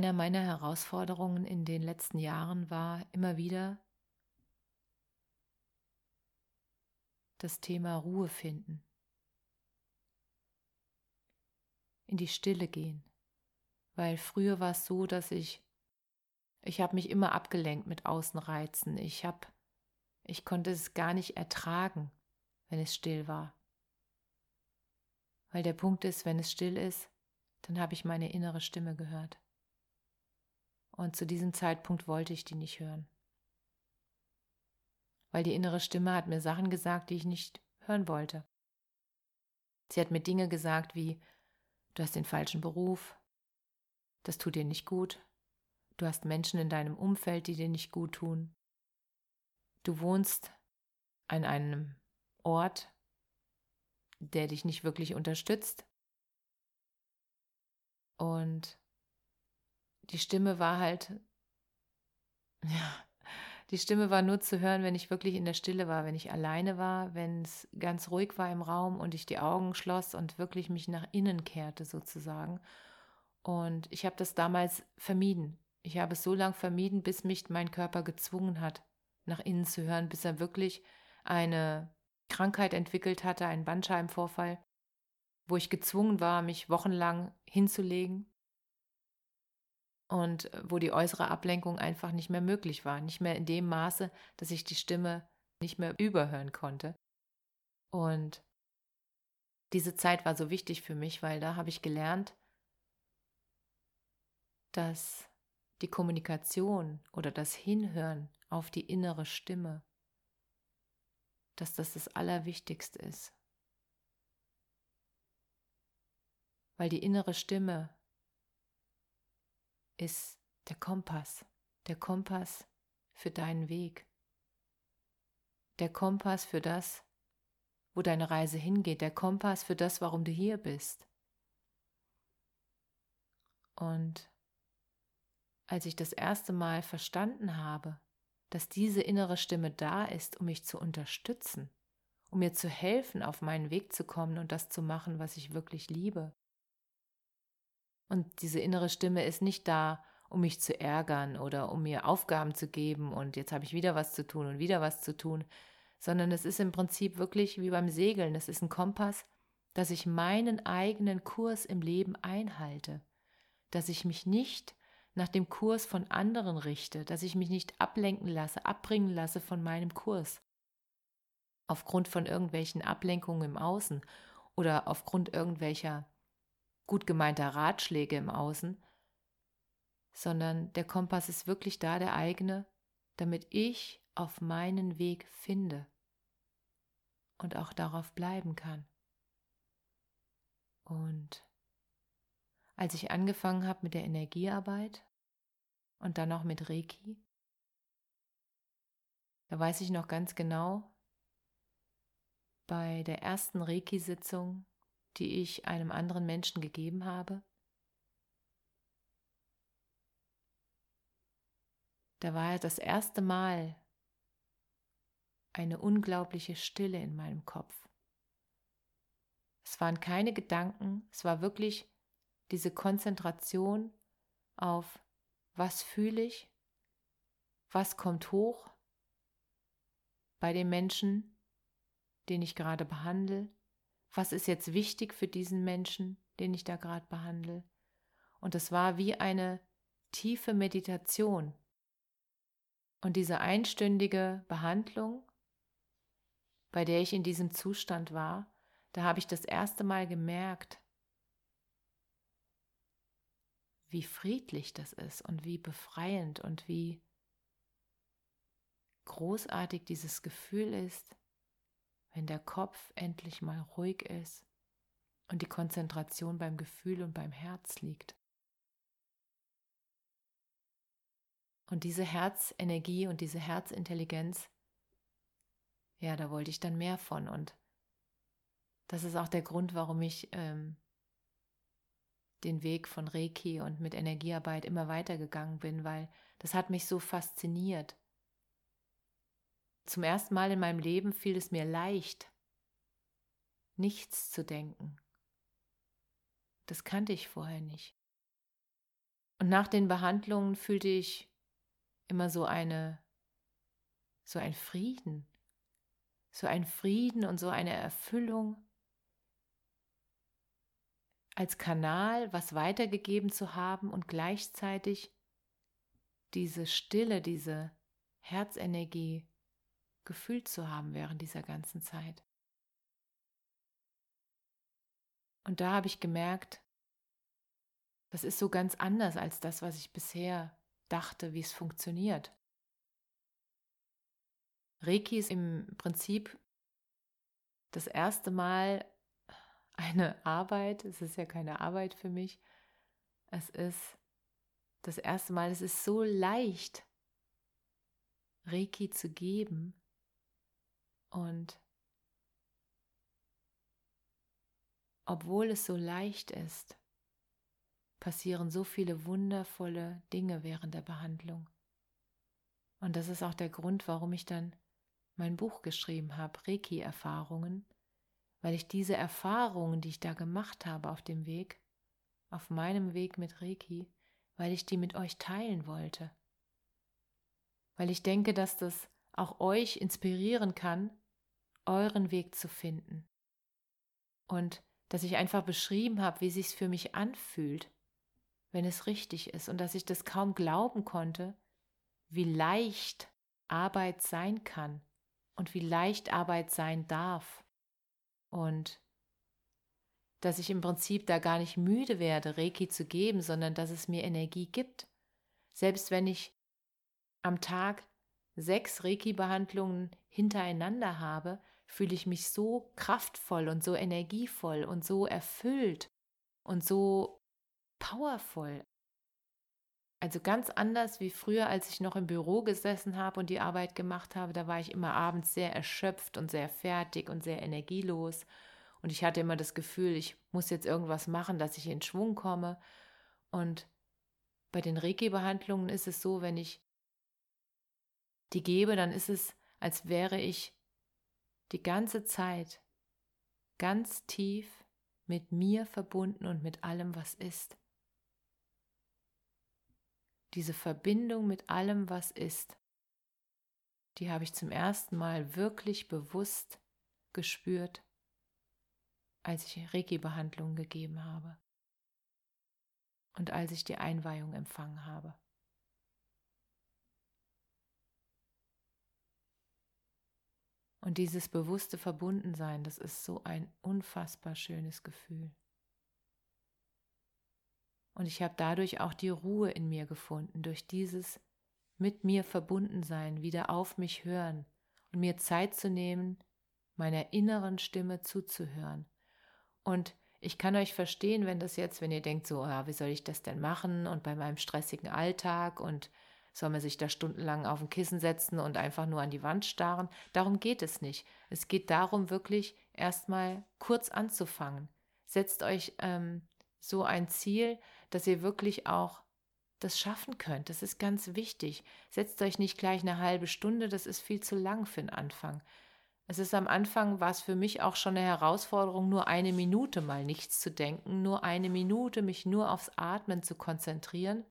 Einer meiner Herausforderungen in den letzten Jahren war immer wieder das Thema Ruhe finden, in die Stille gehen, weil früher war es so, dass ich ich habe mich immer abgelenkt mit Außenreizen. Ich habe ich konnte es gar nicht ertragen, wenn es still war. Weil der Punkt ist, wenn es still ist, dann habe ich meine innere Stimme gehört. Und zu diesem Zeitpunkt wollte ich die nicht hören. Weil die innere Stimme hat mir Sachen gesagt, die ich nicht hören wollte. Sie hat mir Dinge gesagt wie, du hast den falschen Beruf, das tut dir nicht gut, du hast Menschen in deinem Umfeld, die dir nicht gut tun, du wohnst an einem Ort, der dich nicht wirklich unterstützt und die Stimme war halt, ja, die Stimme war nur zu hören, wenn ich wirklich in der Stille war, wenn ich alleine war, wenn es ganz ruhig war im Raum und ich die Augen schloss und wirklich mich nach innen kehrte sozusagen. Und ich habe das damals vermieden. Ich habe es so lange vermieden, bis mich mein Körper gezwungen hat, nach innen zu hören, bis er wirklich eine Krankheit entwickelt hatte, einen Bandscheibenvorfall, wo ich gezwungen war, mich wochenlang hinzulegen und wo die äußere Ablenkung einfach nicht mehr möglich war, nicht mehr in dem Maße, dass ich die Stimme nicht mehr überhören konnte. Und diese Zeit war so wichtig für mich, weil da habe ich gelernt, dass die Kommunikation oder das Hinhören auf die innere Stimme, dass das das Allerwichtigste ist. Weil die innere Stimme ist der Kompass, der Kompass für deinen Weg, der Kompass für das, wo deine Reise hingeht, der Kompass für das, warum du hier bist. Und als ich das erste Mal verstanden habe, dass diese innere Stimme da ist, um mich zu unterstützen, um mir zu helfen, auf meinen Weg zu kommen und das zu machen, was ich wirklich liebe, und diese innere Stimme ist nicht da, um mich zu ärgern oder um mir Aufgaben zu geben und jetzt habe ich wieder was zu tun und wieder was zu tun, sondern es ist im Prinzip wirklich wie beim Segeln. Es ist ein Kompass, dass ich meinen eigenen Kurs im Leben einhalte, dass ich mich nicht nach dem Kurs von anderen richte, dass ich mich nicht ablenken lasse, abbringen lasse von meinem Kurs. Aufgrund von irgendwelchen Ablenkungen im Außen oder aufgrund irgendwelcher gut gemeinter Ratschläge im Außen, sondern der Kompass ist wirklich da, der eigene, damit ich auf meinen Weg finde und auch darauf bleiben kann. Und als ich angefangen habe mit der Energiearbeit und dann auch mit Reiki, da weiß ich noch ganz genau, bei der ersten Reiki-Sitzung die ich einem anderen Menschen gegeben habe? Da war das erste Mal eine unglaubliche Stille in meinem Kopf. Es waren keine Gedanken, es war wirklich diese Konzentration auf, was fühle ich, was kommt hoch bei dem Menschen, den ich gerade behandle, was ist jetzt wichtig für diesen Menschen, den ich da gerade behandle. Und es war wie eine tiefe Meditation. Und diese einstündige Behandlung, bei der ich in diesem Zustand war, da habe ich das erste Mal gemerkt, wie friedlich das ist und wie befreiend und wie großartig dieses Gefühl ist, wenn der Kopf endlich mal ruhig ist und die Konzentration beim Gefühl und beim Herz liegt. Und diese Herzenergie und diese Herzintelligenz, ja, da wollte ich dann mehr von. Und das ist auch der Grund, warum ich ähm, den Weg von Reiki und mit Energiearbeit immer weitergegangen bin, weil das hat mich so fasziniert. Zum ersten Mal in meinem Leben fiel es mir leicht, nichts zu denken. Das kannte ich vorher nicht. Und nach den Behandlungen fühlte ich immer so eine, so ein Frieden, so ein Frieden und so eine Erfüllung als Kanal was weitergegeben zu haben und gleichzeitig diese Stille, diese Herzenergie gefühlt zu haben während dieser ganzen Zeit. Und da habe ich gemerkt, das ist so ganz anders als das, was ich bisher dachte, wie es funktioniert. Reiki ist im Prinzip das erste Mal eine Arbeit. Es ist ja keine Arbeit für mich. Es ist das erste Mal, es ist so leicht, Reiki zu geben und obwohl es so leicht ist, passieren so viele wundervolle Dinge während der Behandlung. Und das ist auch der Grund, warum ich dann mein Buch geschrieben habe, Reiki-Erfahrungen, weil ich diese Erfahrungen, die ich da gemacht habe auf dem Weg, auf meinem Weg mit Reiki, weil ich die mit euch teilen wollte. Weil ich denke, dass das auch euch inspirieren kann, euren Weg zu finden. Und dass ich einfach beschrieben habe, wie sich's für mich anfühlt, wenn es richtig ist und dass ich das kaum glauben konnte, wie leicht Arbeit sein kann und wie leicht Arbeit sein darf. Und dass ich im Prinzip da gar nicht müde werde, Reiki zu geben, sondern dass es mir Energie gibt. Selbst wenn ich am Tag sechs Reiki-Behandlungen hintereinander habe, fühle ich mich so kraftvoll und so energievoll und so erfüllt und so powerful. Also ganz anders wie früher, als ich noch im Büro gesessen habe und die Arbeit gemacht habe. Da war ich immer abends sehr erschöpft und sehr fertig und sehr energielos. Und ich hatte immer das Gefühl, ich muss jetzt irgendwas machen, dass ich in Schwung komme. Und bei den Reiki-Behandlungen ist es so, wenn ich die gebe, dann ist es, als wäre ich die ganze Zeit ganz tief mit mir verbunden und mit allem, was ist diese Verbindung mit allem, was ist, die habe ich zum ersten Mal wirklich bewusst gespürt, als ich Reiki-Behandlung gegeben habe und als ich die Einweihung empfangen habe. Und dieses bewusste Verbundensein, das ist so ein unfassbar schönes Gefühl. Und ich habe dadurch auch die Ruhe in mir gefunden, durch dieses mit mir verbunden sein, wieder auf mich hören und mir Zeit zu nehmen, meiner inneren Stimme zuzuhören. Und ich kann euch verstehen, wenn das jetzt, wenn ihr denkt, so, ja, wie soll ich das denn machen und bei meinem stressigen Alltag und soll man sich da stundenlang auf ein Kissen setzen und einfach nur an die Wand starren? Darum geht es nicht. Es geht darum, wirklich erstmal kurz anzufangen. Setzt euch ähm, so ein Ziel, dass ihr wirklich auch das schaffen könnt. Das ist ganz wichtig. Setzt euch nicht gleich eine halbe Stunde, das ist viel zu lang für den Anfang. Es ist am Anfang, war es für mich auch schon eine Herausforderung, nur eine Minute mal nichts zu denken, nur eine Minute mich nur aufs Atmen zu konzentrieren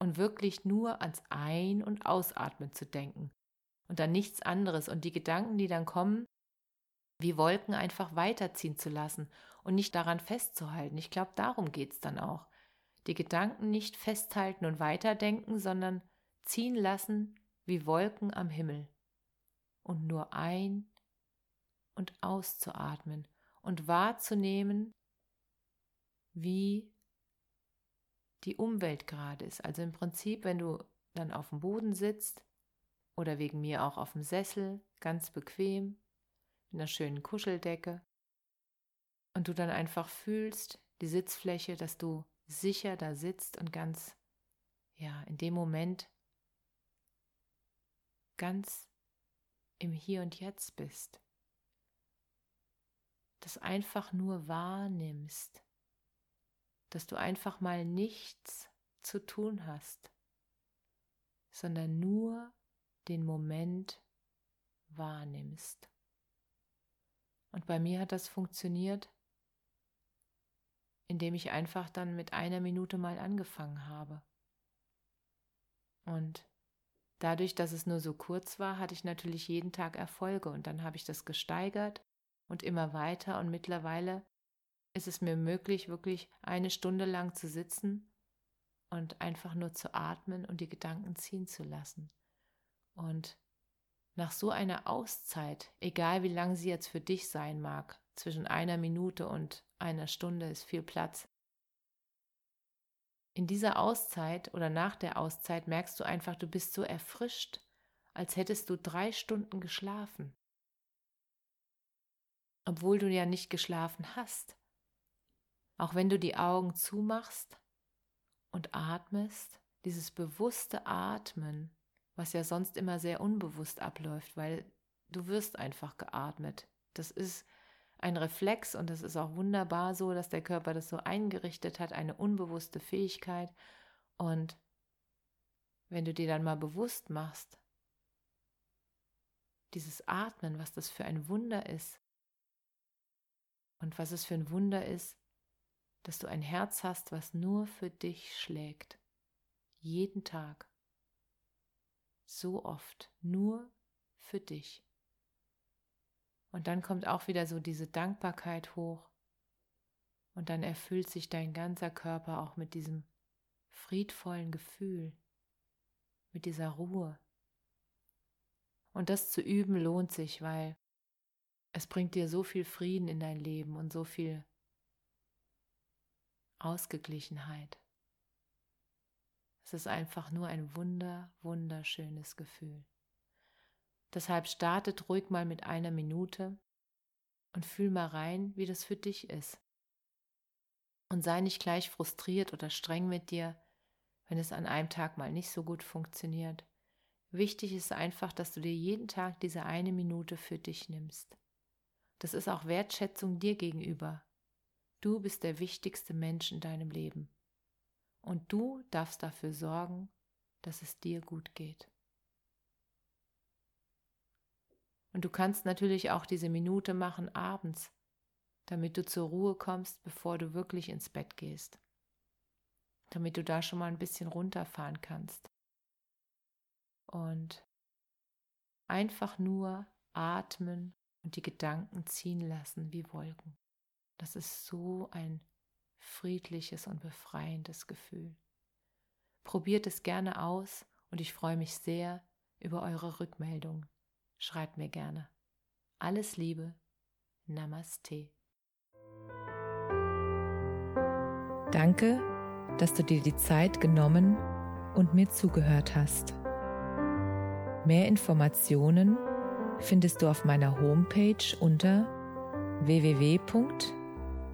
und wirklich nur ans Ein- und Ausatmen zu denken und dann nichts anderes und die Gedanken, die dann kommen, wie Wolken einfach weiterziehen zu lassen und nicht daran festzuhalten. Ich glaube, darum geht es dann auch. Die Gedanken nicht festhalten und weiterdenken, sondern ziehen lassen wie Wolken am Himmel. Und nur ein und auszuatmen und wahrzunehmen, wie die Umwelt gerade ist. Also im Prinzip, wenn du dann auf dem Boden sitzt oder wegen mir auch auf dem Sessel, ganz bequem, mit einer schönen Kuscheldecke. Und du dann einfach fühlst, die Sitzfläche, dass du sicher da sitzt und ganz, ja, in dem Moment ganz im Hier und Jetzt bist. Das einfach nur wahrnimmst, dass du einfach mal nichts zu tun hast, sondern nur den Moment wahrnimmst. Und bei mir hat das funktioniert, indem ich einfach dann mit einer Minute mal angefangen habe. Und dadurch, dass es nur so kurz war, hatte ich natürlich jeden Tag Erfolge und dann habe ich das gesteigert und immer weiter und mittlerweile ist es mir möglich, wirklich eine Stunde lang zu sitzen und einfach nur zu atmen und die Gedanken ziehen zu lassen. Und nach so einer Auszeit, egal wie lang sie jetzt für dich sein mag, zwischen einer Minute und einer Stunde ist viel Platz. In dieser Auszeit oder nach der Auszeit merkst du einfach, du bist so erfrischt, als hättest du drei Stunden geschlafen. Obwohl du ja nicht geschlafen hast. Auch wenn du die Augen zumachst und atmest, dieses bewusste Atmen, was ja sonst immer sehr unbewusst abläuft, weil du wirst einfach geatmet. Das ist ein Reflex und das ist auch wunderbar so, dass der Körper das so eingerichtet hat, eine unbewusste Fähigkeit. Und wenn du dir dann mal bewusst machst, dieses Atmen, was das für ein Wunder ist und was es für ein Wunder ist, dass du ein Herz hast, was nur für dich schlägt, jeden Tag, so oft, nur für dich. Und dann kommt auch wieder so diese Dankbarkeit hoch. Und dann erfüllt sich dein ganzer Körper auch mit diesem friedvollen Gefühl, mit dieser Ruhe. Und das zu üben lohnt sich, weil es bringt dir so viel Frieden in dein Leben und so viel Ausgeglichenheit. Es ist einfach nur ein wunder, wunderschönes Gefühl. Deshalb startet ruhig mal mit einer Minute und fühl mal rein, wie das für dich ist. Und sei nicht gleich frustriert oder streng mit dir, wenn es an einem Tag mal nicht so gut funktioniert. Wichtig ist einfach, dass du dir jeden Tag diese eine Minute für dich nimmst. Das ist auch Wertschätzung dir gegenüber. Du bist der wichtigste Mensch in deinem Leben. Und du darfst dafür sorgen, dass es dir gut geht. Und du kannst natürlich auch diese Minute machen abends, damit du zur Ruhe kommst, bevor du wirklich ins Bett gehst. Damit du da schon mal ein bisschen runterfahren kannst. Und einfach nur atmen und die Gedanken ziehen lassen wie Wolken. Das ist so ein friedliches und befreiendes Gefühl. Probiert es gerne aus und ich freue mich sehr über eure Rückmeldung. Schreibt mir gerne. Alles Liebe. Namaste. Danke, dass du dir die Zeit genommen und mir zugehört hast. Mehr Informationen findest du auf meiner Homepage unter